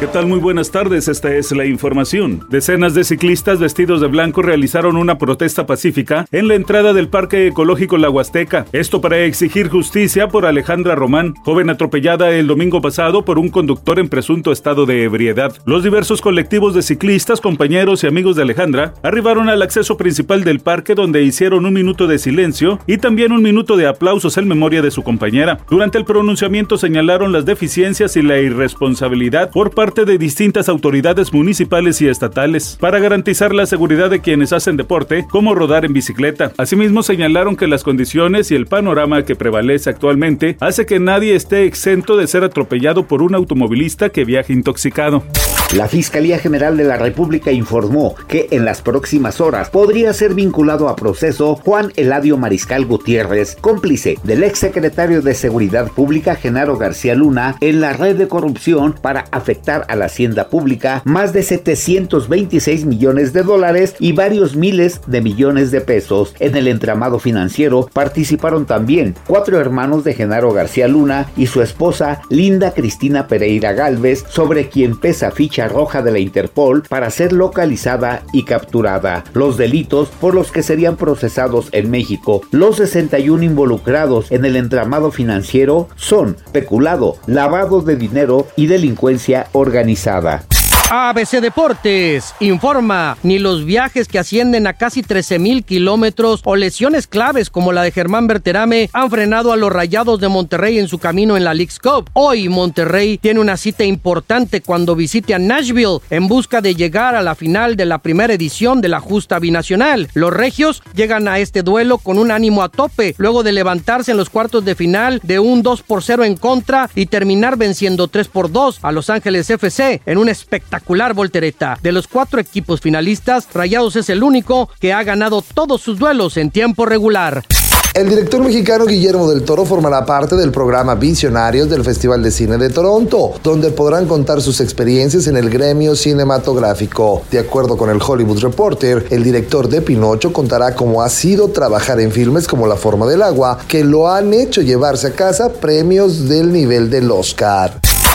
¿Qué tal? Muy buenas tardes, esta es la información. Decenas de ciclistas vestidos de blanco realizaron una protesta pacífica en la entrada del Parque Ecológico La Huasteca. Esto para exigir justicia por Alejandra Román, joven atropellada el domingo pasado por un conductor en presunto estado de ebriedad. Los diversos colectivos de ciclistas, compañeros y amigos de Alejandra arribaron al acceso principal del parque donde hicieron un minuto de silencio y también un minuto de aplausos en memoria de su compañera. Durante el pronunciamiento señalaron las deficiencias y la irresponsabilidad por parte de distintas autoridades municipales y estatales para garantizar la seguridad de quienes hacen deporte, como rodar en bicicleta. Asimismo, señalaron que las condiciones y el panorama que prevalece actualmente hace que nadie esté exento de ser atropellado por un automovilista que viaje intoxicado. La Fiscalía General de la República informó que en las próximas horas podría ser vinculado a proceso Juan Eladio Mariscal Gutiérrez, cómplice del exsecretario de Seguridad Pública Genaro García Luna en la red de corrupción para afectar a la hacienda pública más de 726 millones de dólares y varios miles de millones de pesos. En el entramado financiero participaron también cuatro hermanos de Genaro García Luna y su esposa Linda Cristina Pereira Galvez, sobre quien pesa ficha roja de la Interpol para ser localizada y capturada. Los delitos por los que serían procesados en México. Los 61 involucrados en el entramado financiero son peculado, lavado de dinero y delincuencia organizada organizada. ABC Deportes informa, ni los viajes que ascienden a casi 13 mil kilómetros o lesiones claves como la de Germán Berterame han frenado a los Rayados de Monterrey en su camino en la League's Cup. Hoy Monterrey tiene una cita importante cuando visite a Nashville en busca de llegar a la final de la primera edición de la justa binacional. Los regios llegan a este duelo con un ánimo a tope luego de levantarse en los cuartos de final de un 2 por 0 en contra y terminar venciendo 3 por 2 a Los Ángeles FC en un espectáculo voltereta. De los cuatro equipos finalistas, Rayados es el único que ha ganado todos sus duelos en tiempo regular. El director mexicano Guillermo del Toro formará parte del programa Visionarios del Festival de Cine de Toronto, donde podrán contar sus experiencias en el gremio cinematográfico. De acuerdo con el Hollywood Reporter, el director de Pinocho contará cómo ha sido trabajar en filmes como La forma del agua, que lo han hecho llevarse a casa premios del nivel del Oscar.